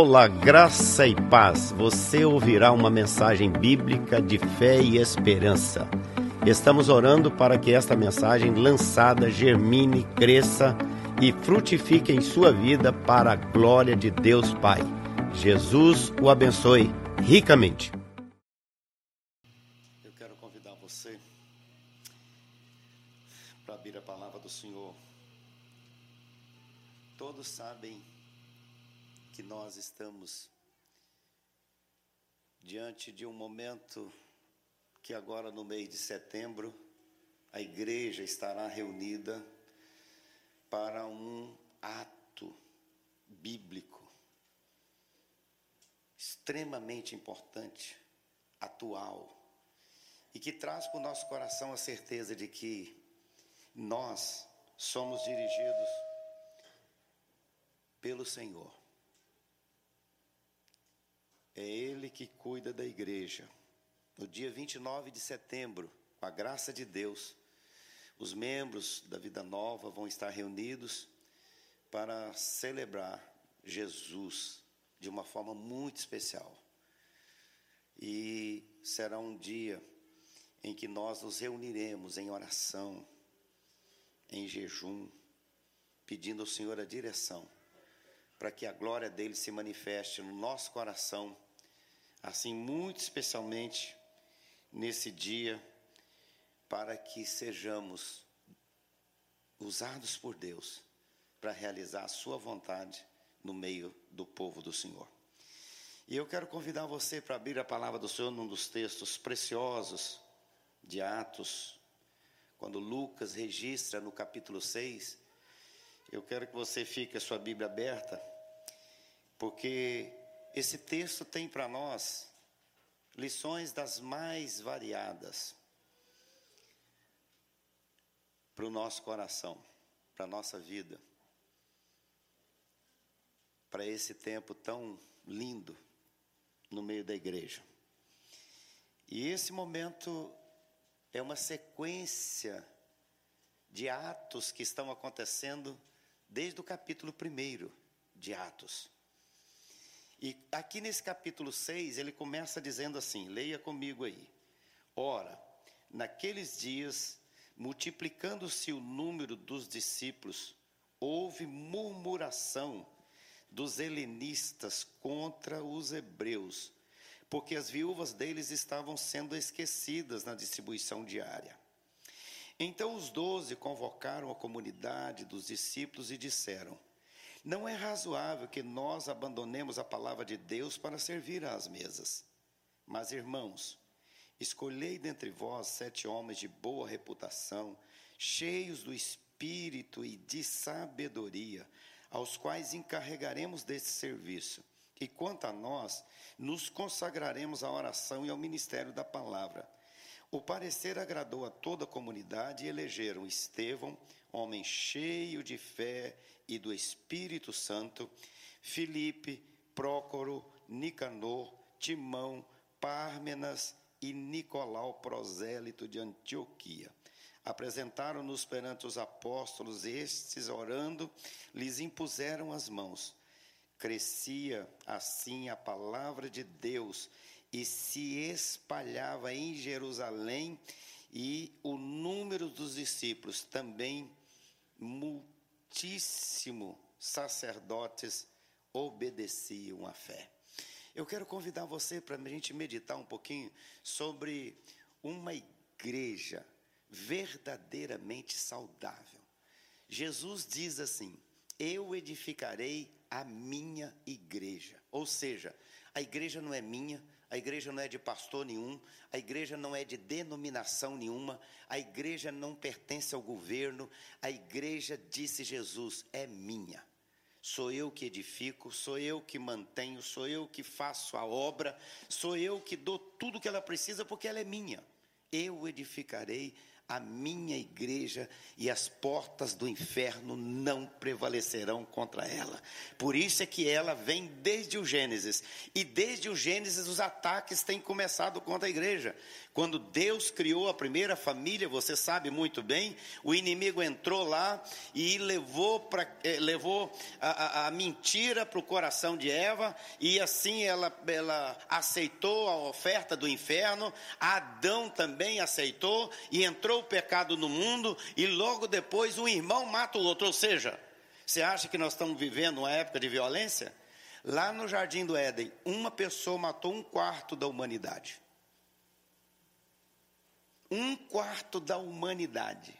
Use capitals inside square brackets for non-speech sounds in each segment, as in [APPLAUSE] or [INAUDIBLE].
Olá, graça e paz. Você ouvirá uma mensagem bíblica de fé e esperança. Estamos orando para que esta mensagem lançada germine, cresça e frutifique em sua vida para a glória de Deus Pai. Jesus o abençoe ricamente. Eu quero convidar você para abrir a palavra do Senhor. Todos sabem que nós estamos diante de um momento que agora no mês de setembro a igreja estará reunida para um ato bíblico extremamente importante, atual, e que traz para o nosso coração a certeza de que nós somos dirigidos pelo Senhor. É Ele que cuida da igreja. No dia 29 de setembro, com a graça de Deus, os membros da Vida Nova vão estar reunidos para celebrar Jesus de uma forma muito especial. E será um dia em que nós nos reuniremos em oração, em jejum, pedindo ao Senhor a direção, para que a glória dele se manifeste no nosso coração assim muito especialmente nesse dia, para que sejamos usados por Deus para realizar a sua vontade no meio do povo do Senhor. E eu quero convidar você para abrir a palavra do Senhor num dos textos preciosos de Atos, quando Lucas registra no capítulo 6. Eu quero que você fique a sua Bíblia aberta, porque esse texto tem para nós lições das mais variadas para o nosso coração, para a nossa vida, para esse tempo tão lindo no meio da igreja. E esse momento é uma sequência de atos que estão acontecendo desde o capítulo 1 de Atos. E aqui nesse capítulo 6, ele começa dizendo assim: leia comigo aí. Ora, naqueles dias, multiplicando-se o número dos discípulos, houve murmuração dos helenistas contra os hebreus, porque as viúvas deles estavam sendo esquecidas na distribuição diária. Então os doze convocaram a comunidade dos discípulos e disseram: não é razoável que nós abandonemos a palavra de Deus para servir às mesas. Mas, irmãos, escolhei dentre vós sete homens de boa reputação, cheios do espírito e de sabedoria, aos quais encarregaremos desse serviço. E quanto a nós, nos consagraremos à oração e ao ministério da palavra. O parecer agradou a toda a comunidade e elegeram Estevão, homem cheio de fé e do Espírito Santo, Filipe, Prócoro, Nicanor, Timão, Pármenas e Nicolau prosélito de Antioquia. Apresentaram-nos perante os apóstolos, estes, orando, lhes impuseram as mãos. Crescia assim a palavra de Deus e se espalhava em Jerusalém, e o número dos discípulos também multiplicava muitíssimo sacerdotes obedeciam à fé. Eu quero convidar você para a gente meditar um pouquinho sobre uma igreja verdadeiramente saudável. Jesus diz assim: Eu edificarei a minha igreja. Ou seja, a igreja não é minha, a igreja não é de pastor nenhum, a igreja não é de denominação nenhuma, a igreja não pertence ao governo, a igreja, disse Jesus, é minha. Sou eu que edifico, sou eu que mantenho, sou eu que faço a obra, sou eu que dou tudo que ela precisa porque ela é minha. Eu edificarei a minha igreja e as portas do inferno não prevalecerão contra ela. Por isso é que ela vem desde o Gênesis. E desde o Gênesis os ataques têm começado contra a igreja. Quando Deus criou a primeira família, você sabe muito bem, o inimigo entrou lá e levou, pra, eh, levou a, a, a mentira para o coração de Eva, e assim ela, ela aceitou a oferta do inferno, Adão também aceitou, e entrou o pecado no mundo, e logo depois um irmão mata o outro. Ou seja, você acha que nós estamos vivendo uma época de violência? Lá no Jardim do Éden, uma pessoa matou um quarto da humanidade um quarto da humanidade.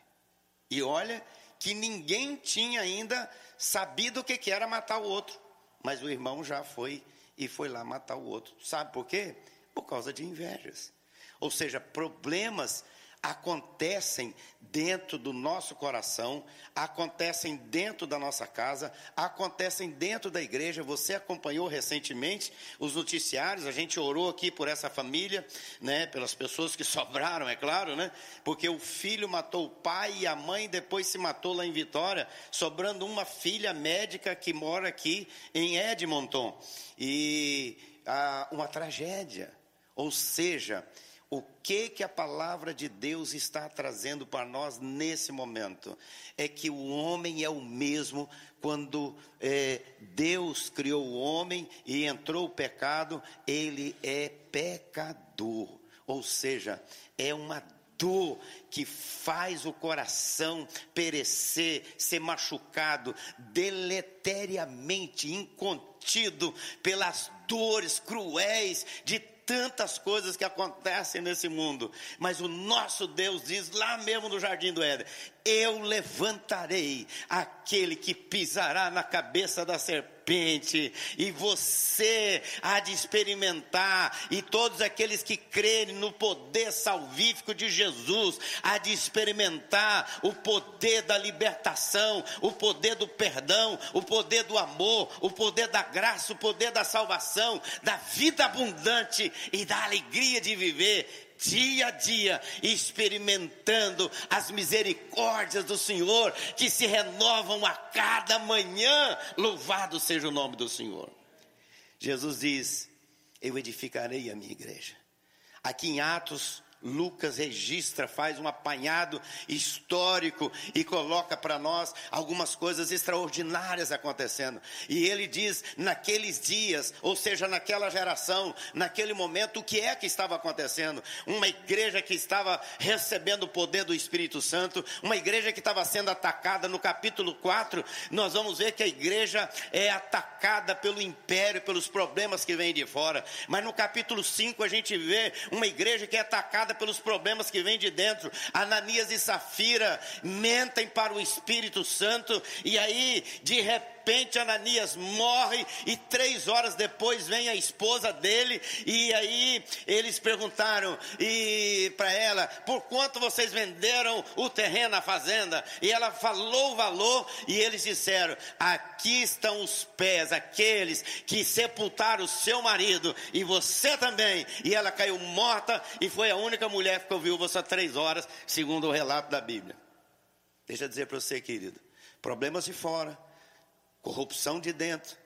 E olha que ninguém tinha ainda sabido o que era matar o outro. Mas o irmão já foi e foi lá matar o outro. Sabe por quê? Por causa de invejas. Ou seja, problemas acontecem dentro do nosso coração, acontecem dentro da nossa casa, acontecem dentro da igreja. Você acompanhou recentemente os noticiários, a gente orou aqui por essa família, né, pelas pessoas que [LAUGHS] sobraram, é claro, né? Porque o filho matou o pai e a mãe depois se matou lá em Vitória, sobrando uma filha médica que mora aqui em Edmonton. E ah, uma tragédia. Ou seja, o que que a palavra de Deus está trazendo para nós nesse momento? É que o homem é o mesmo quando é, Deus criou o homem e entrou o pecado, ele é pecador. Ou seja, é uma dor que faz o coração perecer, ser machucado, deleteriamente incontido pelas dores cruéis de tantas coisas que acontecem nesse mundo, mas o nosso Deus diz lá mesmo no jardim do Éden: Eu levantarei aquele que pisará na cabeça da serpente, e você há de experimentar, e todos aqueles que crerem no poder salvífico de Jesus, há de experimentar o poder da libertação, o poder do perdão, o poder do amor, o poder da graça, o poder da salvação, da vida abundante e da alegria de viver dia a dia, experimentando as misericórdias do Senhor que se renovam a cada manhã. Louvado seja o nome do Senhor. Jesus diz: Eu edificarei a minha igreja. Aqui em Atos Lucas registra, faz um apanhado histórico e coloca para nós algumas coisas extraordinárias acontecendo. E ele diz: naqueles dias, ou seja, naquela geração, naquele momento, o que é que estava acontecendo? Uma igreja que estava recebendo o poder do Espírito Santo, uma igreja que estava sendo atacada. No capítulo 4, nós vamos ver que a igreja é atacada pelo império, pelos problemas que vêm de fora. Mas no capítulo 5, a gente vê uma igreja que é atacada pelos problemas que vêm de dentro. Ananias e Safira mentem para o Espírito Santo, e aí, de repente, Ananias morre, e três horas depois vem a esposa dele, e aí eles perguntaram e para ela: por quanto vocês venderam o terreno, a fazenda? E ela falou o valor, e eles disseram: aqui estão os pés, aqueles que sepultaram o seu marido, e você também. E ela caiu morta, e foi a única mulher ficou viúva só três horas, segundo o relato da Bíblia. Deixa eu dizer para você, querido: problemas de fora, corrupção de dentro,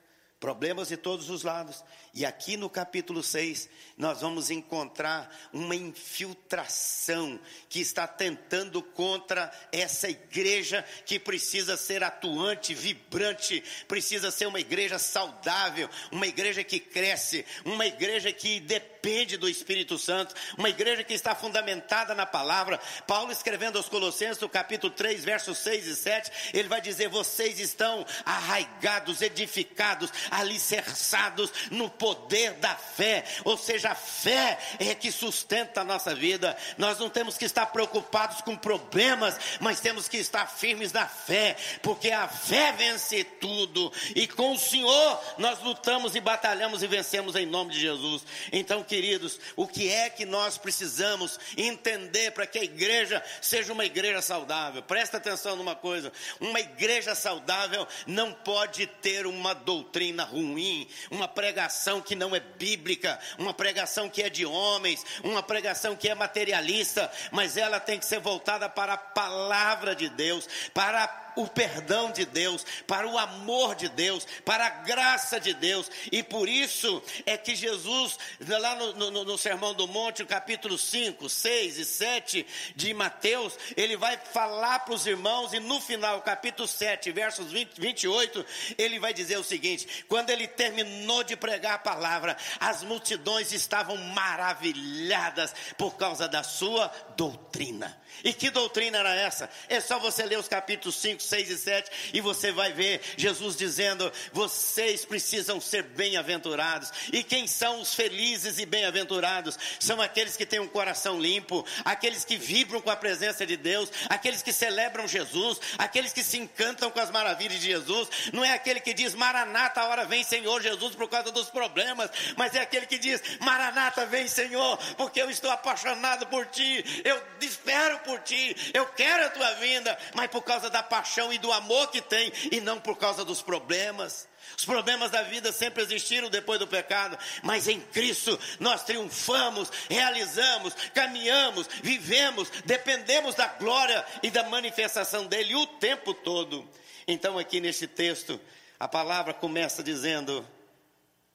problemas de todos os lados. E aqui no capítulo 6, nós vamos encontrar uma infiltração que está tentando contra essa igreja que precisa ser atuante, vibrante, precisa ser uma igreja saudável, uma igreja que cresce, uma igreja que depende do Espírito Santo, uma igreja que está fundamentada na palavra. Paulo escrevendo aos Colossenses, no capítulo 3, versos 6 e 7, ele vai dizer: Vocês estão arraigados, edificados, alicerçados no poder da fé, ou seja, a fé é que sustenta a nossa vida. Nós não temos que estar preocupados com problemas, mas temos que estar firmes na fé, porque a fé vence tudo, e com o Senhor nós lutamos e batalhamos e vencemos em nome de Jesus. Então, queridos, o que é que nós precisamos entender para que a igreja seja uma igreja saudável? Presta atenção numa coisa: uma igreja saudável não pode ter uma doutrina ruim, uma pregação que não é bíblica, uma pregação que é de homens, uma pregação que é materialista, mas ela tem que ser voltada para a palavra de Deus, para a o perdão de Deus, para o amor de Deus, para a graça de Deus. E por isso é que Jesus, lá no, no, no Sermão do Monte, capítulo 5, 6 e 7 de Mateus, ele vai falar para os irmãos, e no final, capítulo 7, versos 20, 28, ele vai dizer o seguinte: quando ele terminou de pregar a palavra, as multidões estavam maravilhadas por causa da sua doutrina. E que doutrina era essa? É só você ler os capítulos 5, 6 e 7 e você vai ver Jesus dizendo: vocês precisam ser bem-aventurados. E quem são os felizes e bem-aventurados? São aqueles que têm um coração limpo, aqueles que vibram com a presença de Deus, aqueles que celebram Jesus, aqueles que se encantam com as maravilhas de Jesus. Não é aquele que diz: Maranata, a hora vem, Senhor Jesus, por causa dos problemas, mas é aquele que diz: Maranata, vem, Senhor, porque eu estou apaixonado por ti, eu espero por ti, eu quero a tua vinda, mas por causa da paixão e do amor que tem, e não por causa dos problemas. Os problemas da vida sempre existiram depois do pecado, mas em Cristo nós triunfamos, realizamos, caminhamos, vivemos, dependemos da glória e da manifestação dele o tempo todo. Então, aqui neste texto, a palavra começa dizendo: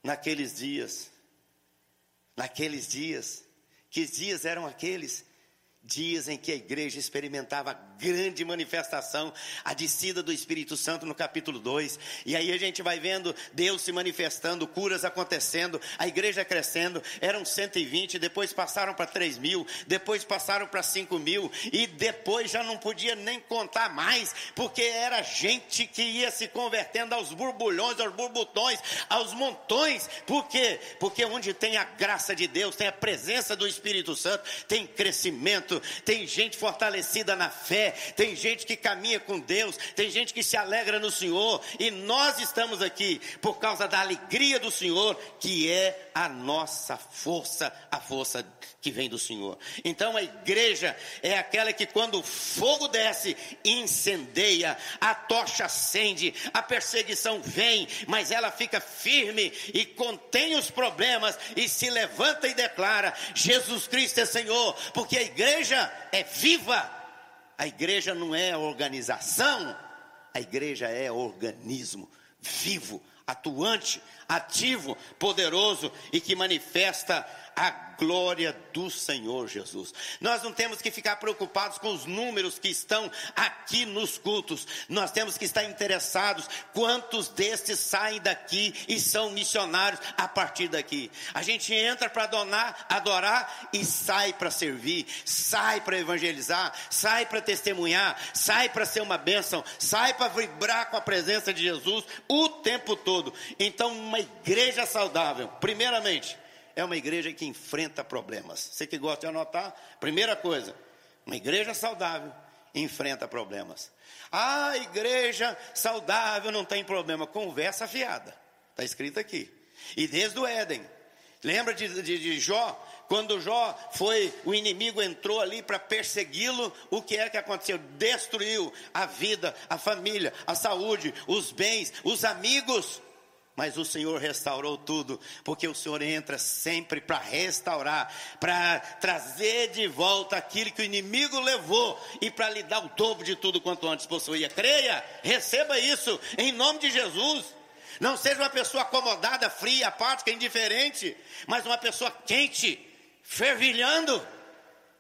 naqueles dias, naqueles dias, que dias eram aqueles? Dias em que a igreja experimentava grande manifestação, a descida do Espírito Santo no capítulo 2. E aí a gente vai vendo Deus se manifestando, curas acontecendo, a igreja crescendo. Eram 120, depois passaram para 3 mil, depois passaram para 5 mil, e depois já não podia nem contar mais, porque era gente que ia se convertendo aos borbulhões, aos borbotões, aos montões. Por quê? Porque onde tem a graça de Deus, tem a presença do Espírito Santo, tem crescimento tem gente fortalecida na fé, tem gente que caminha com Deus, tem gente que se alegra no Senhor, e nós estamos aqui por causa da alegria do Senhor, que é a nossa força, a força que vem do Senhor. Então a igreja é aquela que quando o fogo desce, incendeia, a tocha acende, a perseguição vem, mas ela fica firme e contém os problemas e se levanta e declara: Jesus Cristo é Senhor, porque a igreja é viva. A igreja não é organização, a igreja é organismo vivo, atuante, ativo, poderoso e que manifesta a glória do Senhor Jesus. Nós não temos que ficar preocupados com os números que estão aqui nos cultos. Nós temos que estar interessados quantos destes saem daqui e são missionários a partir daqui. A gente entra para adorar, e sai para servir, sai para evangelizar, sai para testemunhar, sai para ser uma bênção, sai para vibrar com a presença de Jesus o tempo todo. Então, uma igreja saudável, primeiramente, é uma igreja que enfrenta problemas. Você que gosta de anotar, primeira coisa, uma igreja saudável enfrenta problemas. Ah, igreja saudável não tem problema. Conversa fiada. Está escrito aqui. E desde o Éden. Lembra de, de, de Jó? Quando Jó foi, o inimigo entrou ali para persegui-lo, o que é que aconteceu? Destruiu a vida, a família, a saúde, os bens, os amigos mas o Senhor restaurou tudo, porque o Senhor entra sempre para restaurar, para trazer de volta aquilo que o inimigo levou e para lhe dar o dobro de tudo quanto antes possuía. Creia, receba isso em nome de Jesus. Não seja uma pessoa acomodada, fria, apática, indiferente, mas uma pessoa quente, fervilhando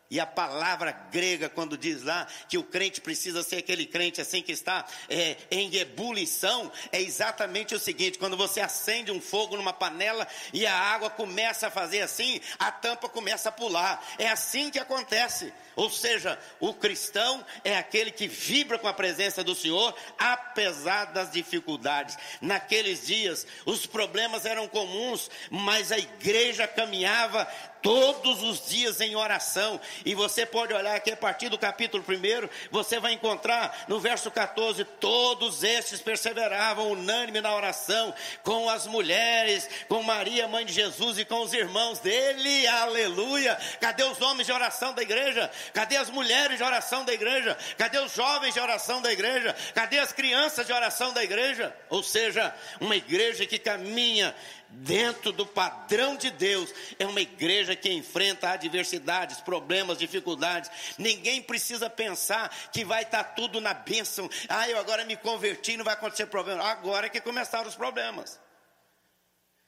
e a palavra grega, quando diz lá que o crente precisa ser aquele crente assim que está é, em ebulição, é exatamente o seguinte: quando você acende um fogo numa panela e a água começa a fazer assim, a tampa começa a pular. É assim que acontece. Ou seja, o cristão é aquele que vibra com a presença do Senhor, apesar das dificuldades. Naqueles dias, os problemas eram comuns, mas a igreja caminhava todos os dias em oração, E você pode olhar aqui a partir do capítulo 1, você vai encontrar no verso 14: todos estes perseveravam unânime na oração, com as mulheres, com Maria, mãe de Jesus, e com os irmãos dele. Aleluia! Cadê os homens de oração da igreja? Cadê as mulheres de oração da igreja? Cadê os jovens de oração da igreja? Cadê as crianças de oração da igreja? Ou seja, uma igreja que caminha dentro do padrão de Deus, é uma igreja que enfrenta adversidades, problemas, dificuldades. Ninguém precisa pensar que vai estar tudo na bênção. Ah, eu agora me converti, não vai acontecer problema. Agora é que começaram os problemas.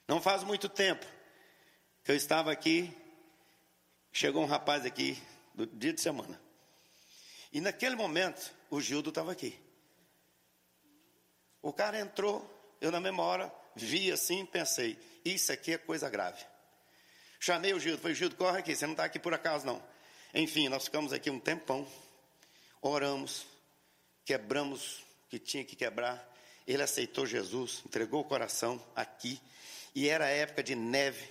Não faz muito tempo que eu estava aqui, chegou um rapaz aqui, do dia de semana. E naquele momento, o Gildo estava aqui. O cara entrou, eu na mesma hora vi assim, pensei, isso aqui é coisa grave. Chamei o Gildo, falei, Gildo, corre aqui, você não está aqui por acaso não. Enfim, nós ficamos aqui um tempão, oramos, quebramos o que tinha que quebrar. Ele aceitou Jesus, entregou o coração aqui, e era época de neve.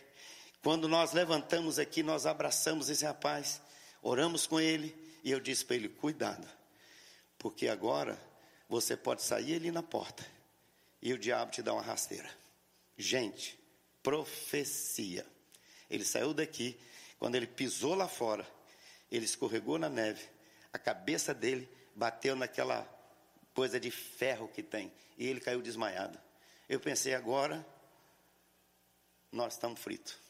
Quando nós levantamos aqui, nós abraçamos esse rapaz, oramos com ele, e eu disse para ele: cuidado, porque agora você pode sair ali na porta e o diabo te dá uma rasteira. Gente, profecia. Ele saiu daqui, quando ele pisou lá fora, ele escorregou na neve, a cabeça dele bateu naquela coisa de ferro que tem, e ele caiu desmaiado. Eu pensei, agora nós estamos fritos.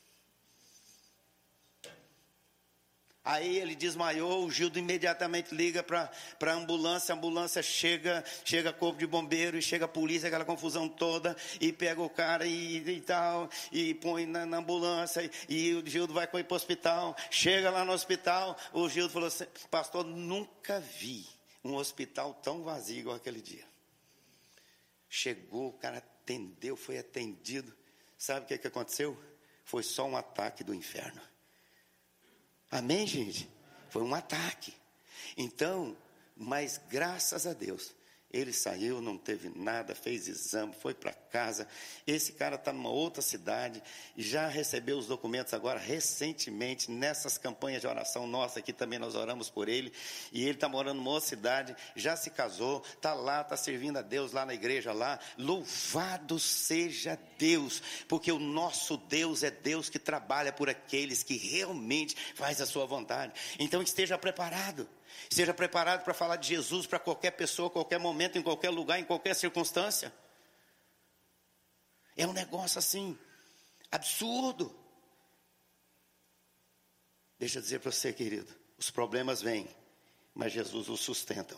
Aí ele desmaiou, o Gildo imediatamente liga para a ambulância, a ambulância chega, chega corpo de bombeiro e chega a polícia, aquela confusão toda, e pega o cara e, e tal, e põe na, na ambulância, e, e, o Gildo vai com ele para o hospital, chega lá no hospital, o Gildo falou assim, pastor, nunca vi um hospital tão vazio igual aquele dia. Chegou, o cara atendeu, foi atendido. Sabe o que, que aconteceu? Foi só um ataque do inferno. Amém, gente? Foi um ataque. Então, mas graças a Deus, ele saiu, não teve nada, fez exame, foi para casa. Esse cara está numa outra cidade, já recebeu os documentos agora recentemente, nessas campanhas de oração nossa aqui também nós oramos por ele. E ele está morando numa outra cidade, já se casou, está lá, está servindo a Deus lá na igreja lá. Louvado seja Deus, porque o nosso Deus é Deus que trabalha por aqueles que realmente faz a sua vontade. Então esteja preparado. Seja preparado para falar de Jesus para qualquer pessoa, qualquer momento, em qualquer lugar, em qualquer circunstância. É um negócio assim, absurdo. Deixa eu dizer para você, querido: os problemas vêm, mas Jesus os sustenta.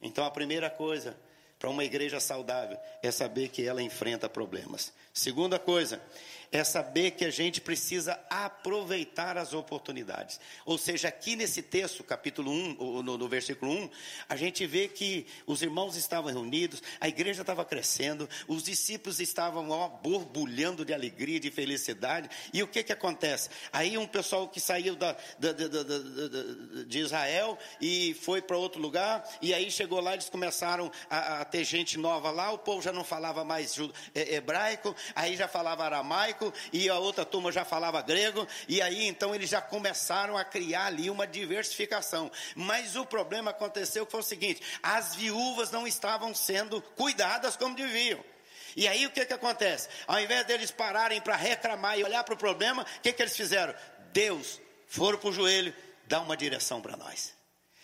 Então a primeira coisa para uma igreja saudável é saber que ela enfrenta problemas. Segunda coisa, é saber que a gente precisa aproveitar as oportunidades. Ou seja, aqui nesse texto, capítulo 1, no, no versículo 1, a gente vê que os irmãos estavam reunidos, a igreja estava crescendo, os discípulos estavam ó, borbulhando de alegria, de felicidade. E o que, que acontece? Aí um pessoal que saiu da, da, da, de Israel e foi para outro lugar, e aí chegou lá, eles começaram a, a, ter gente nova lá, o povo já não falava mais hebraico, aí já falava aramaico hebraico e a outra turma já falava grego, e aí então eles já começaram a criar ali uma diversificação. Mas o problema aconteceu que foi o seguinte: as viúvas não estavam sendo cuidadas como deviam. E aí o que, que acontece? Ao invés deles pararem para reclamar e olhar para o problema, o que, que eles fizeram? Deus, foram para o joelho, dá uma direção para nós.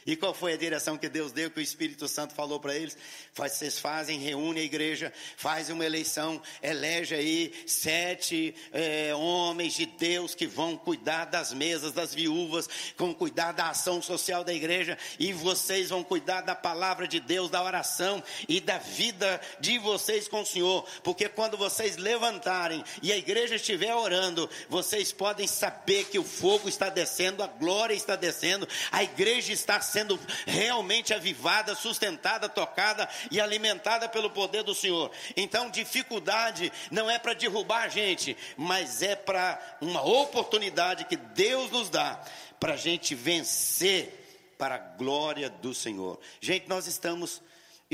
E qual foi a direção que Deus deu, que o Espírito Santo falou para eles? Vocês fazem, reúnem a igreja, fazem uma eleição, elege aí sete é, homens de Deus que vão cuidar das mesas das viúvas, vão cuidar da ação social da igreja, e vocês vão cuidar da palavra de Deus, da oração e da vida de vocês com o Senhor, porque quando vocês levantarem e a igreja estiver orando, vocês podem saber que o fogo está descendo, a glória está descendo, a igreja está sendo realmente avivada, sustentada, tocada e alimentada pelo poder do Senhor. Então, dificuldade não é para derrubar a gente, mas é para uma oportunidade que Deus nos dá para a gente vencer para a glória do Senhor. Gente, nós estamos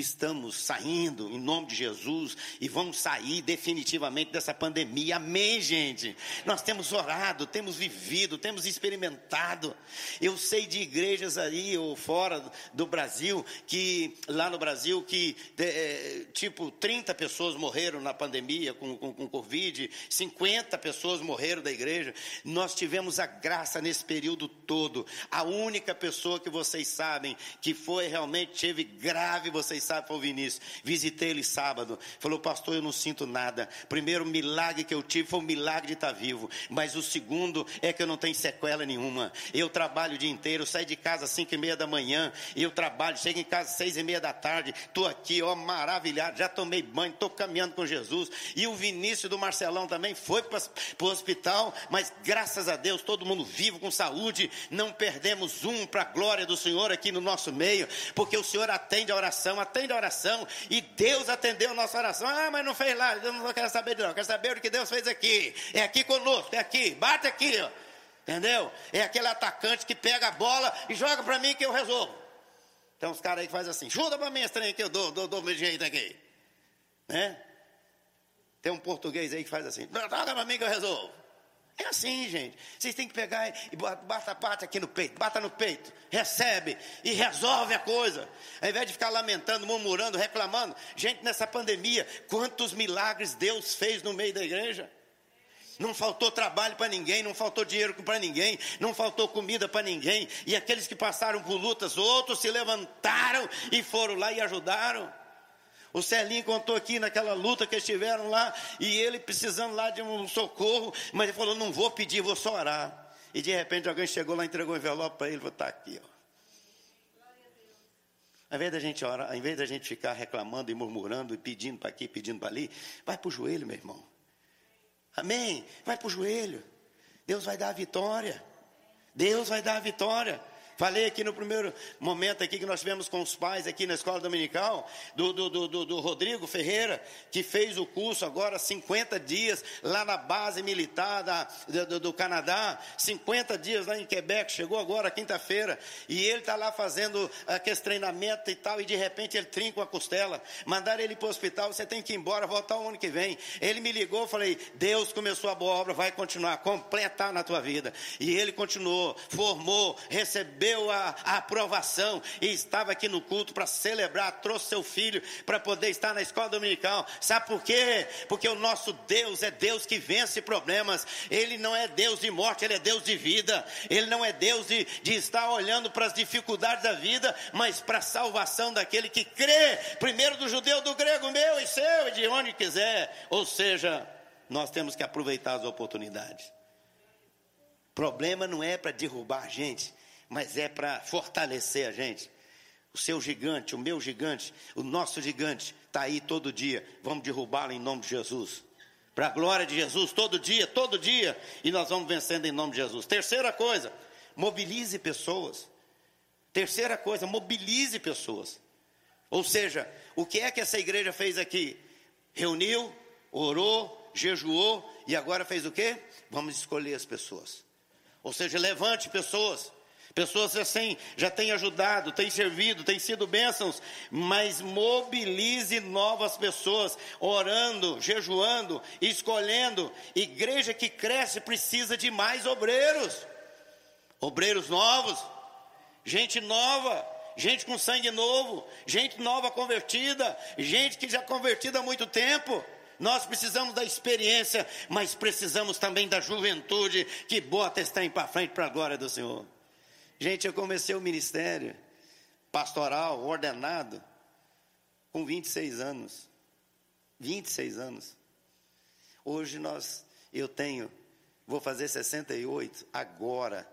estamos saindo em nome de Jesus e vamos sair definitivamente dessa pandemia. Amém, gente. Nós temos orado, temos vivido, temos experimentado. Eu sei de igrejas aí ou fora do Brasil que lá no Brasil que é, tipo 30 pessoas morreram na pandemia com, com, com Covid, 50 pessoas morreram da igreja. Nós tivemos a graça nesse período todo. A única pessoa que vocês sabem que foi realmente teve grave, vocês sabem, foi o Vinícius. Visitei ele sábado. Falou, pastor, eu não sinto nada. Primeiro milagre que eu tive foi o milagre de estar vivo. Mas o segundo é que eu não tenho sequela nenhuma. Eu trabalho o dia inteiro, saio de casa às cinco e meia da manhã. Eu trabalho, chego em casa às seis e meia da tarde. Estou aqui, ó, maravilhado. Já tomei banho, estou caminhando com Jesus. E o Vinícius do Marcelão também foi para o hospital. Mas graças a Deus, todo mundo vivo, com saúde. Não perdemos um para a glória do Senhor aqui no nosso meio. Porque o Senhor atende a oração, atende a oração. E Deus atendeu a nossa oração. Ah, mas não fez lá. Eu não quero saber de não. Quero saber o que Deus fez aqui. É aqui conosco, é aqui. Bate aqui, ó. Entendeu? É aquele atacante que pega a bola e joga para mim que eu resolvo. Tem uns caras aí que fazem assim, chuta para mim trem que eu dou, dou, dou meu jeito aqui. Né? Tem um português aí que faz assim, joga para mim que eu resolvo. É assim, gente. Vocês têm que pegar e bata, bata aqui no peito, bata no peito, recebe e resolve a coisa. Ao invés de ficar lamentando, murmurando, reclamando. Gente, nessa pandemia, quantos milagres Deus fez no meio da igreja? Não faltou trabalho para ninguém, não faltou dinheiro para ninguém, não faltou comida para ninguém. E aqueles que passaram por lutas, outros se levantaram e foram lá e ajudaram. O Celinho contou aqui naquela luta que estiveram lá, e ele precisando lá de um socorro, mas ele falou: Não vou pedir, vou só orar. E de repente alguém chegou lá, entregou um envelope para ele, vou estar tá aqui, ó. Ao invés da gente orar, ao invés da gente ficar reclamando e murmurando e pedindo para aqui, pedindo para ali, vai para o joelho, meu irmão. Amém? Vai para o joelho. Deus vai dar a vitória. Deus vai dar a vitória. Falei aqui no primeiro momento aqui que nós tivemos com os pais aqui na escola dominical, do, do, do, do Rodrigo Ferreira, que fez o curso agora 50 dias lá na base militar da, do, do Canadá, 50 dias lá em Quebec, chegou agora quinta-feira, e ele está lá fazendo aquele treinamento e tal, e de repente ele trinca a costela, mandaram ele para o hospital, você tem que ir embora, voltar o ano que vem. Ele me ligou, falei, Deus começou a boa obra, vai continuar, completar na tua vida. E ele continuou, formou, recebeu recebeu a, a aprovação e estava aqui no culto para celebrar, trouxe seu filho para poder estar na escola dominical. Sabe por quê? Porque o nosso Deus é Deus que vence problemas. Ele não é Deus de morte, ele é Deus de vida. Ele não é Deus de, de estar olhando para as dificuldades da vida, mas para a salvação daquele que crê, primeiro do judeu, do grego, meu e seu, e de onde quiser. Ou seja, nós temos que aproveitar as oportunidades. Problema não é para derrubar a gente, mas é para fortalecer a gente. O seu gigante, o meu gigante, o nosso gigante está aí todo dia. Vamos derrubá-lo em nome de Jesus. Para a glória de Jesus, todo dia, todo dia. E nós vamos vencendo em nome de Jesus. Terceira coisa, mobilize pessoas. Terceira coisa, mobilize pessoas. Ou seja, o que é que essa igreja fez aqui? Reuniu, orou, jejuou e agora fez o quê? Vamos escolher as pessoas. Ou seja, levante pessoas. Pessoas assim já têm ajudado, têm servido, têm sido bênçãos, mas mobilize novas pessoas, orando, jejuando, escolhendo. Igreja que cresce precisa de mais obreiros, obreiros novos, gente nova, gente com sangue novo, gente nova convertida, gente que já convertida há muito tempo. Nós precisamos da experiência, mas precisamos também da juventude que bota esse trem para frente para a glória do Senhor. Gente, eu comecei o ministério pastoral, ordenado, com 26 anos. 26 anos. Hoje nós, eu tenho, vou fazer 68 agora,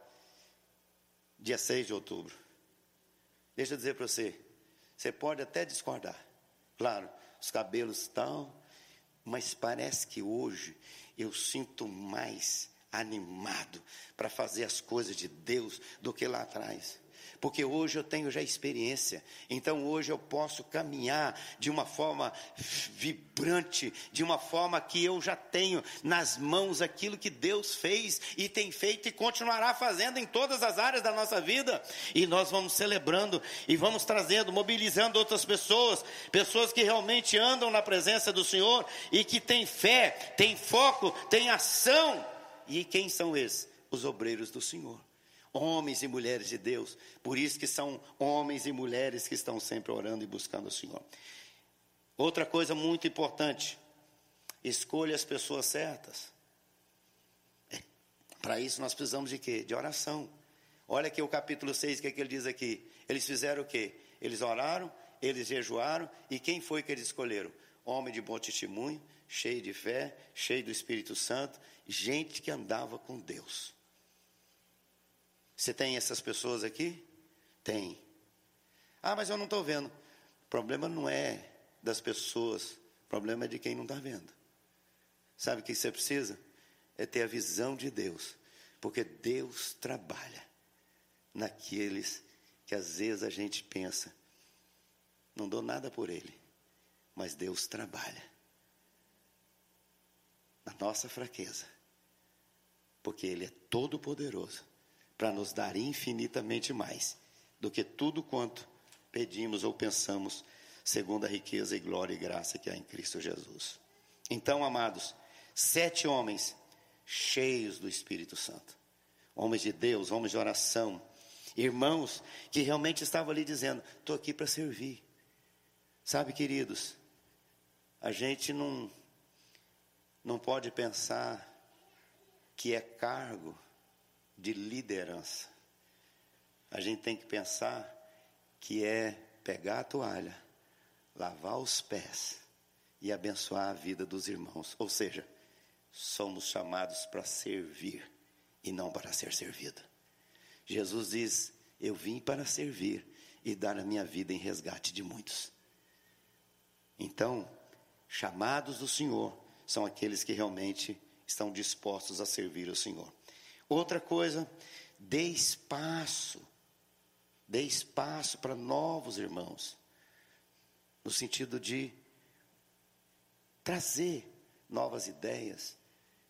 dia 6 de outubro. Deixa eu dizer para você, você pode até discordar. Claro, os cabelos estão, mas parece que hoje eu sinto mais animado para fazer as coisas de Deus do que lá atrás. porque hoje eu tenho já experiência. Então hoje eu posso caminhar de uma forma vibrante, de uma forma que eu já tenho nas mãos aquilo que Deus fez e tem feito e continuará fazendo em todas as áreas da nossa vida. E nós vamos celebrando e vamos trazendo, mobilizando outras pessoas, pessoas que realmente andam na presença do Senhor e que têm fé, têm foco, têm ação. E quem são esses? Os obreiros do Senhor homens e mulheres de Deus. Por isso que são homens e mulheres que estão sempre orando e buscando o Senhor. Outra coisa muito importante, escolha as pessoas certas. [LAUGHS] Para isso nós precisamos de quê? De oração. Olha aqui o capítulo 6, o que, é que ele diz aqui? Eles fizeram o quê? Eles oraram, eles jejuaram, e quem foi que eles escolheram? Homem de bom testemunho, cheio de fé, cheio do Espírito Santo, gente que andava com Deus. Você tem essas pessoas aqui? Tem. Ah, mas eu não estou vendo. O problema não é das pessoas, o problema é de quem não está vendo. Sabe o que você precisa? É ter a visão de Deus, porque Deus trabalha naqueles que às vezes a gente pensa, não dou nada por ele, mas Deus trabalha na nossa fraqueza, porque Ele é todo poderoso para nos dar infinitamente mais do que tudo quanto pedimos ou pensamos, segundo a riqueza e glória e graça que há em Cristo Jesus. Então, amados, sete homens cheios do Espírito Santo, homens de Deus, homens de oração, irmãos que realmente estavam ali dizendo: estou aqui para servir. Sabe, queridos, a gente não, não pode pensar que é cargo de liderança. A gente tem que pensar que é pegar a toalha, lavar os pés e abençoar a vida dos irmãos. Ou seja, somos chamados para servir e não para ser servido. Jesus diz: Eu vim para servir e dar a minha vida em resgate de muitos. Então, chamados do Senhor são aqueles que realmente estão dispostos a servir o Senhor. Outra coisa, dê espaço. Dê espaço para novos irmãos. No sentido de trazer novas ideias.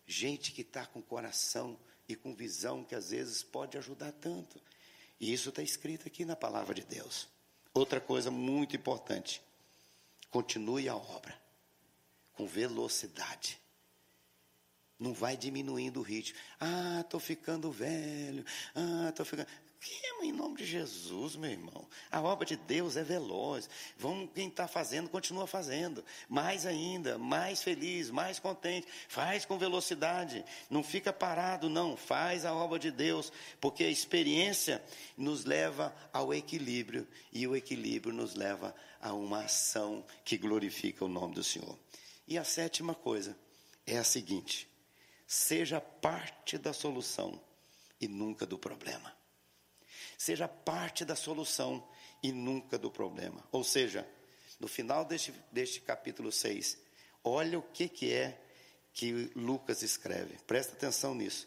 Gente que está com coração e com visão que às vezes pode ajudar tanto. E isso está escrito aqui na palavra de Deus. Outra coisa muito importante: continue a obra com velocidade. Não vai diminuindo o ritmo. Ah, estou ficando velho. Ah, estou ficando. Que, em nome de Jesus, meu irmão. A obra de Deus é veloz. Vamos, quem está fazendo, continua fazendo. Mais ainda, mais feliz, mais contente. Faz com velocidade. Não fica parado, não. Faz a obra de Deus. Porque a experiência nos leva ao equilíbrio. E o equilíbrio nos leva a uma ação que glorifica o nome do Senhor. E a sétima coisa é a seguinte Seja parte da solução e nunca do problema. Seja parte da solução e nunca do problema. Ou seja, no final deste, deste capítulo 6, olha o que, que é que Lucas escreve. Presta atenção nisso.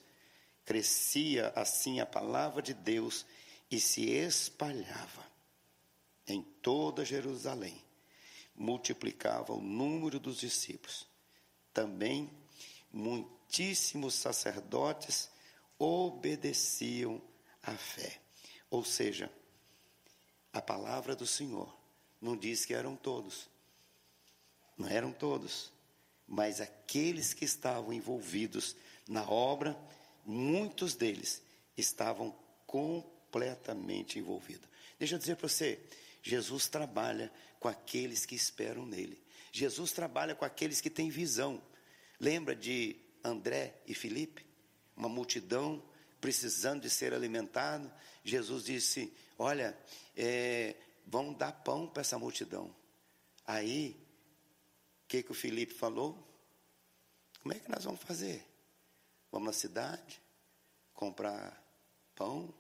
Crescia assim a palavra de Deus e se espalhava em toda Jerusalém. Multiplicava o número dos discípulos. Também muito muitíssimos sacerdotes obedeciam à fé. Ou seja, a palavra do Senhor não diz que eram todos. Não eram todos. Mas aqueles que estavam envolvidos na obra, muitos deles estavam completamente envolvidos. Deixa eu dizer para você, Jesus trabalha com aqueles que esperam nele. Jesus trabalha com aqueles que têm visão. Lembra de André e Felipe, uma multidão precisando de ser alimentado. Jesus disse: Olha, é, vão dar pão para essa multidão. Aí, o que, que o Felipe falou? Como é que nós vamos fazer? Vamos na cidade, comprar pão?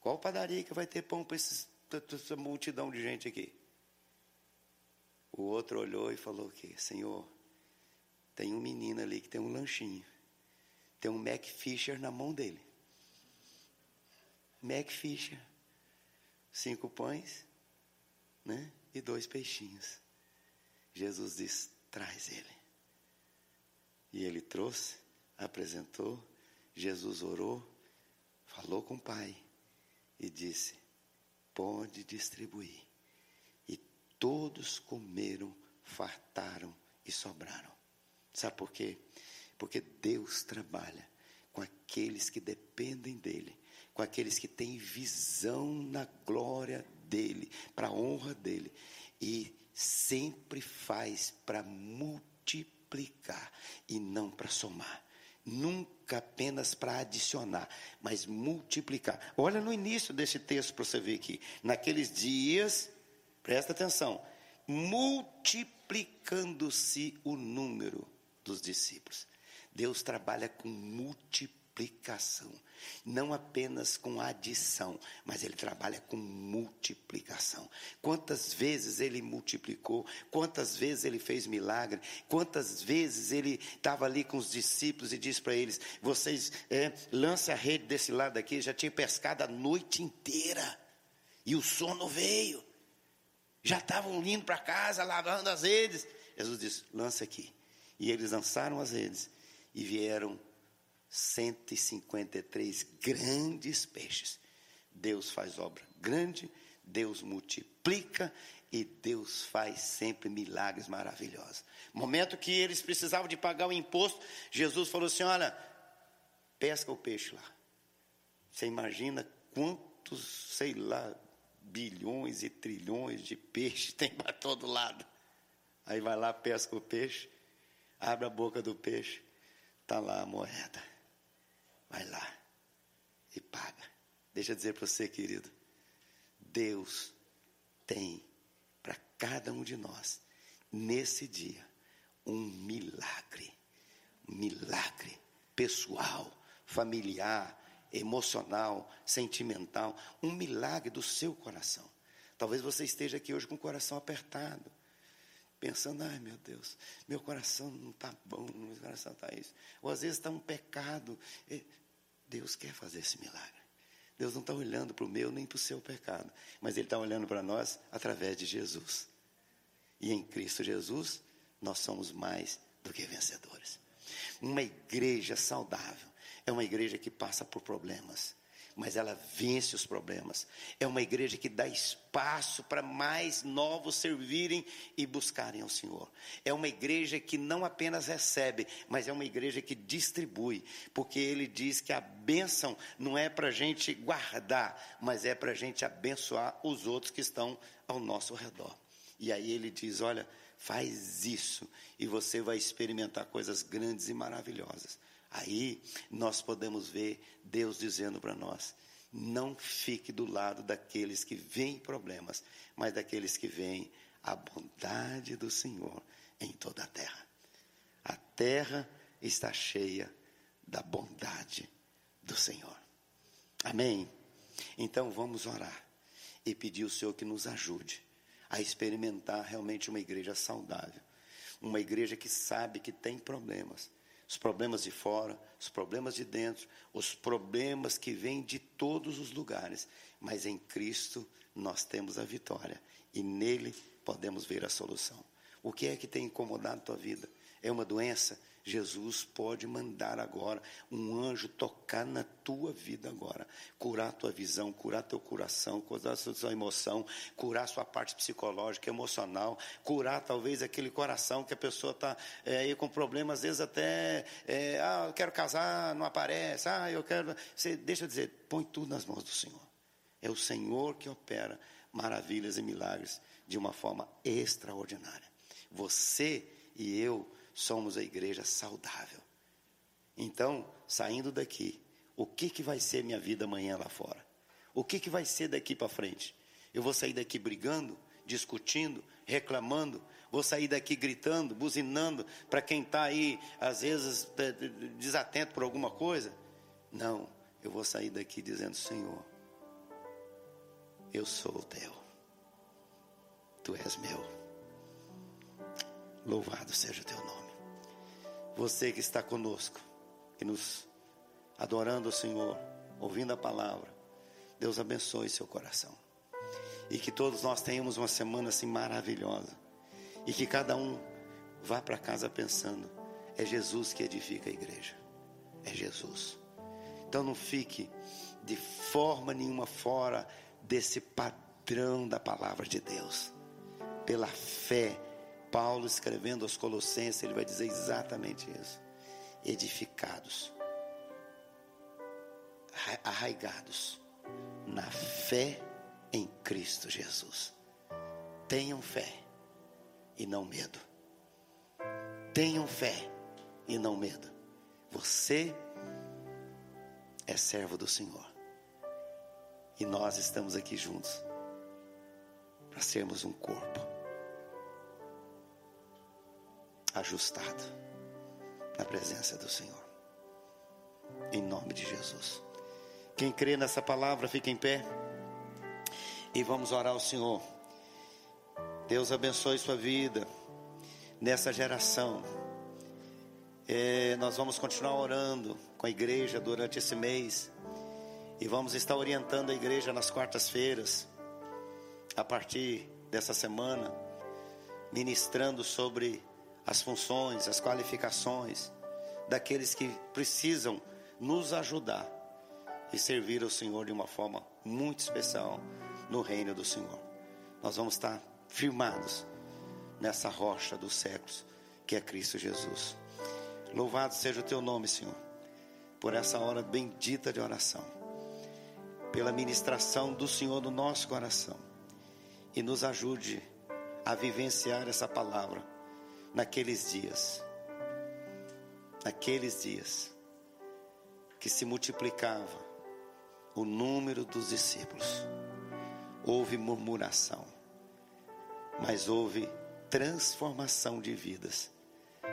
Qual padaria que vai ter pão para essa multidão de gente aqui? O outro olhou e falou que, Senhor, tem um menino ali que tem um lanchinho. Tem um Mac Fisher na mão dele. Mac Fisher. cinco pães né? e dois peixinhos. Jesus disse: traz ele. E ele trouxe, apresentou, Jesus orou, falou com o Pai e disse: pode distribuir. E todos comeram, fartaram e sobraram. Sabe por quê? Porque Deus trabalha com aqueles que dependem dEle, com aqueles que têm visão na glória dEle, para a honra dEle, e sempre faz para multiplicar e não para somar. Nunca apenas para adicionar, mas multiplicar. Olha no início desse texto para você ver aqui. Naqueles dias, presta atenção, multiplicando-se o número dos discípulos. Deus trabalha com multiplicação, não apenas com adição, mas ele trabalha com multiplicação. Quantas vezes ele multiplicou, quantas vezes ele fez milagre, quantas vezes ele estava ali com os discípulos e disse para eles: vocês é, lancem a rede desse lado aqui, já tinha pescado a noite inteira e o sono veio. Já estavam indo para casa, lavando as redes. Jesus disse: lança aqui. E eles lançaram as redes e vieram 153 grandes peixes. Deus faz obra grande, Deus multiplica e Deus faz sempre milagres maravilhosos. Momento que eles precisavam de pagar o imposto, Jesus falou assim: Olha, pesca o peixe lá. Você imagina quantos, sei lá, bilhões e trilhões de peixes [LAUGHS] tem para todo lado. Aí vai lá, pesca o peixe, abre a boca do peixe, está lá a moeda. Vai lá e paga. Deixa eu dizer para você, querido, Deus tem para cada um de nós, nesse dia, um milagre. Milagre pessoal, familiar, emocional, sentimental, um milagre do seu coração. Talvez você esteja aqui hoje com o coração apertado pensando, ai meu Deus, meu coração não está bom, meu coração está isso. Ou às vezes está um pecado. Deus quer fazer esse milagre. Deus não está olhando para o meu nem para o seu pecado, mas Ele está olhando para nós através de Jesus. E em Cristo Jesus, nós somos mais do que vencedores. Uma igreja saudável é uma igreja que passa por problemas mas ela vence os problemas. É uma igreja que dá espaço para mais novos servirem e buscarem ao Senhor. É uma igreja que não apenas recebe, mas é uma igreja que distribui, porque ele diz que a bênção não é para a gente guardar, mas é para a gente abençoar os outros que estão ao nosso redor. E aí ele diz: olha, faz isso e você vai experimentar coisas grandes e maravilhosas. Aí nós podemos ver Deus dizendo para nós: não fique do lado daqueles que veem problemas, mas daqueles que veem a bondade do Senhor em toda a terra. A terra está cheia da bondade do Senhor. Amém? Então vamos orar e pedir ao Senhor que nos ajude a experimentar realmente uma igreja saudável, uma igreja que sabe que tem problemas, os problemas de fora, os problemas de dentro, os problemas que vêm de todos os lugares, mas em Cristo nós temos a vitória e nele podemos ver a solução. O que é que tem incomodado a tua vida? É uma doença? Jesus pode mandar agora um anjo tocar na tua vida agora, curar tua visão, curar teu coração, curar a sua emoção, curar sua parte psicológica, emocional, curar talvez aquele coração que a pessoa está é, aí com problemas, às vezes até, é, ah, eu quero casar, não aparece, ah, eu quero. Você, deixa eu dizer, põe tudo nas mãos do Senhor. É o Senhor que opera maravilhas e milagres de uma forma extraordinária. Você e eu somos a igreja saudável. Então, saindo daqui, o que, que vai ser minha vida amanhã lá fora? O que, que vai ser daqui para frente? Eu vou sair daqui brigando, discutindo, reclamando, vou sair daqui gritando, buzinando para quem está aí, às vezes, desatento por alguma coisa? Não, eu vou sair daqui dizendo: Senhor, eu sou teu, tu és meu. Louvado seja o teu nome. Você que está conosco e nos adorando o Senhor, ouvindo a palavra, Deus abençoe seu coração. E que todos nós tenhamos uma semana assim maravilhosa. E que cada um vá para casa pensando: é Jesus que edifica a igreja. É Jesus. Então não fique de forma nenhuma fora desse padrão da palavra de Deus. Pela fé, Paulo escrevendo aos Colossenses, ele vai dizer exatamente isso. Edificados, arraigados na fé em Cristo Jesus. Tenham fé e não medo. Tenham fé e não medo. Você é servo do Senhor. E nós estamos aqui juntos para sermos um corpo ajustado na presença do Senhor. Em nome de Jesus. Quem crê nessa palavra, fica em pé. E vamos orar ao Senhor. Deus abençoe sua vida nessa geração. É, nós vamos continuar orando com a igreja durante esse mês. E vamos estar orientando a igreja nas quartas-feiras, a partir dessa semana, ministrando sobre as funções, as qualificações daqueles que precisam nos ajudar e servir ao Senhor de uma forma muito especial no reino do Senhor. Nós vamos estar firmados nessa rocha dos séculos que é Cristo Jesus. Louvado seja o teu nome, Senhor, por essa hora bendita de oração, pela ministração do Senhor no nosso coração e nos ajude a vivenciar essa palavra naqueles dias. Naqueles dias que se multiplicava o número dos discípulos. Houve murmuração, mas houve transformação de vidas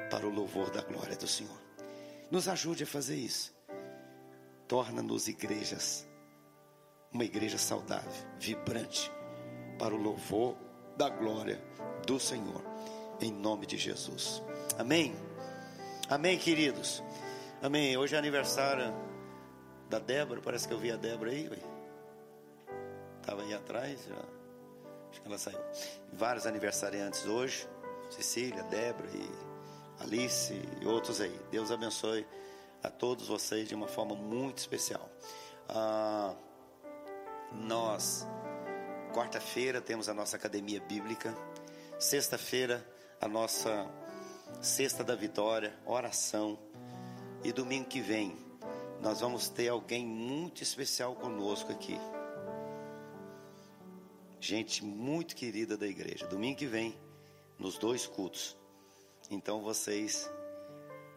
para o louvor da glória do Senhor. Nos ajude a fazer isso. Torna-nos igrejas, uma igreja saudável, vibrante, para o louvor da glória do Senhor, em nome de Jesus. Amém. Amém, queridos. Amém. Hoje é aniversário da Débora, parece que eu vi a Débora aí, estava aí atrás, já. acho que ela saiu. Vários aniversariantes hoje, Cecília, Débora e Alice e outros aí. Deus abençoe a todos vocês de uma forma muito especial. Ah, nós, quarta-feira, temos a nossa academia bíblica. Sexta-feira, a nossa Sexta da Vitória, oração. E domingo que vem, nós vamos ter alguém muito especial conosco aqui. Gente muito querida da igreja. Domingo que vem, nos dois cultos. Então vocês,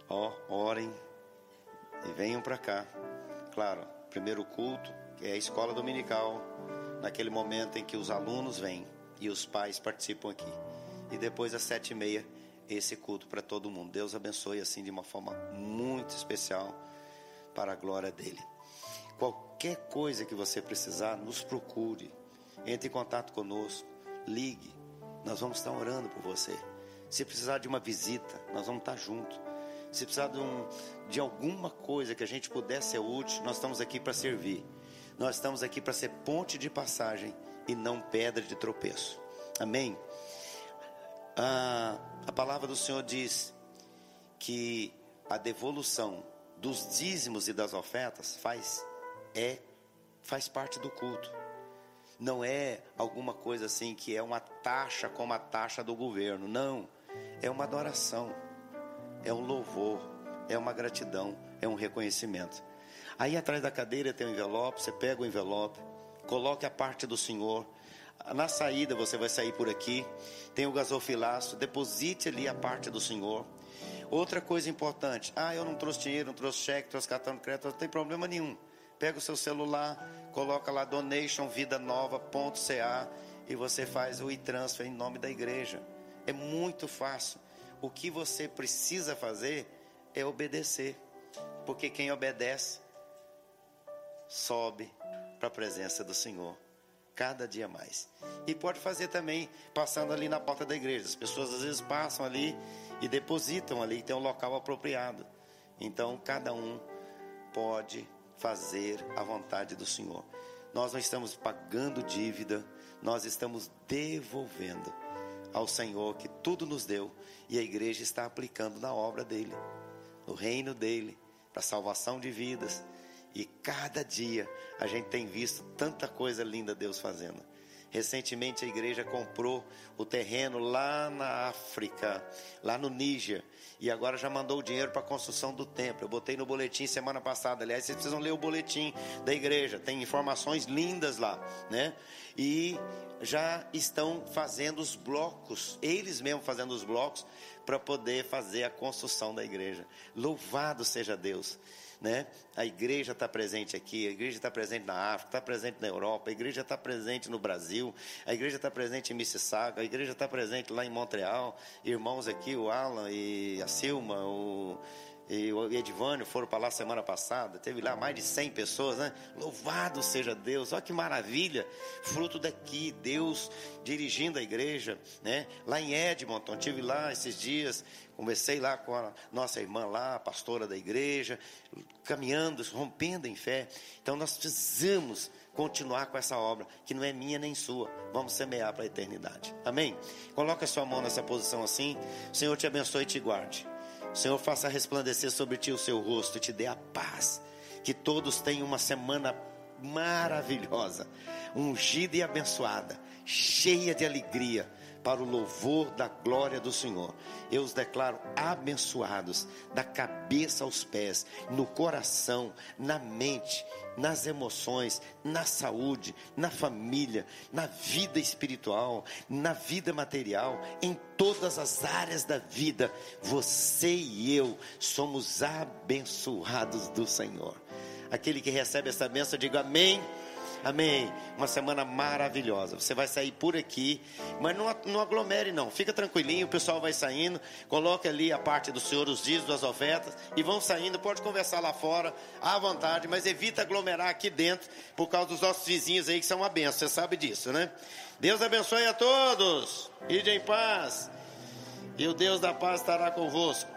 ó, orem e venham para cá. Claro, primeiro culto, é a escola dominical, naquele momento em que os alunos vêm e os pais participam aqui. E depois às sete e meia, esse culto para todo mundo. Deus abençoe assim de uma forma muito especial para a glória dele. Qualquer coisa que você precisar, nos procure. Entre em contato conosco, ligue. Nós vamos estar orando por você. Se precisar de uma visita, nós vamos estar juntos. Se precisar de, um, de alguma coisa que a gente puder ser útil, nós estamos aqui para servir. Nós estamos aqui para ser ponte de passagem e não pedra de tropeço. Amém? Ah, a palavra do Senhor diz que a devolução dos dízimos e das ofertas faz é faz parte do culto. Não é alguma coisa assim que é uma taxa como a taxa do governo, não. É uma adoração. É um louvor, é uma gratidão, é um reconhecimento. Aí atrás da cadeira tem um envelope, você pega o envelope, coloque a parte do Senhor. Na saída você vai sair por aqui, tem o gasofilaço, deposite ali a parte do Senhor. Outra coisa importante, ah, eu não trouxe dinheiro, não trouxe cheque, trouxe cartão de crédito, não tem problema nenhum. Pega o seu celular, coloca lá donation vida nova.ca e você faz o e-transfer em nome da igreja. É muito fácil. O que você precisa fazer é obedecer. Porque quem obedece sobe para a presença do Senhor cada dia mais. E pode fazer também passando ali na porta da igreja. As pessoas às vezes passam ali e depositam ali, tem um local apropriado. Então, cada um pode fazer a vontade do Senhor. Nós não estamos pagando dívida, nós estamos devolvendo ao Senhor que tudo nos deu e a igreja está aplicando na obra dele, no reino dele, para salvação de vidas. E cada dia a gente tem visto tanta coisa linda Deus fazendo. Recentemente a igreja comprou o terreno lá na África, lá no Níger, e agora já mandou o dinheiro para a construção do templo. Eu botei no boletim semana passada. Aliás, vocês precisam ler o boletim da igreja, tem informações lindas lá, né? E já estão fazendo os blocos, eles mesmos fazendo os blocos para poder fazer a construção da igreja. Louvado seja Deus né? A igreja está presente aqui, a igreja está presente na África, está presente na Europa, a igreja está presente no Brasil, a igreja está presente em Mississauga, a igreja está presente lá em Montreal. Irmãos aqui, o Alan e a Silma, o e o Edvânio foram para lá semana passada, teve lá mais de 100 pessoas, né? Louvado seja Deus, olha que maravilha, fruto daqui, Deus dirigindo a igreja, né? Lá em Edmonton, tive lá esses dias, conversei lá com a nossa irmã lá, pastora da igreja, caminhando, rompendo em fé. Então nós precisamos continuar com essa obra, que não é minha nem sua. Vamos semear para a eternidade. Amém? Coloca a sua mão nessa posição assim. O Senhor te abençoe e te guarde. Senhor faça resplandecer sobre ti o seu rosto e te dê a paz. Que todos tenham uma semana maravilhosa, ungida e abençoada, cheia de alegria, para o louvor da glória do Senhor. Eu os declaro abençoados, da cabeça aos pés, no coração, na mente nas emoções, na saúde, na família, na vida espiritual, na vida material, em todas as áreas da vida. Você e eu somos abençoados do Senhor. Aquele que recebe essa bênção, diga amém. Amém. Uma semana maravilhosa. Você vai sair por aqui, mas não, aglomere não. Fica tranquilinho, o pessoal vai saindo. Coloque ali a parte do Senhor, os dízimos, das ofertas e vão saindo. Pode conversar lá fora, à vontade, mas evita aglomerar aqui dentro por causa dos nossos vizinhos aí que são uma benção. Você sabe disso, né? Deus abençoe a todos. Ide em paz. E o Deus da paz estará convosco.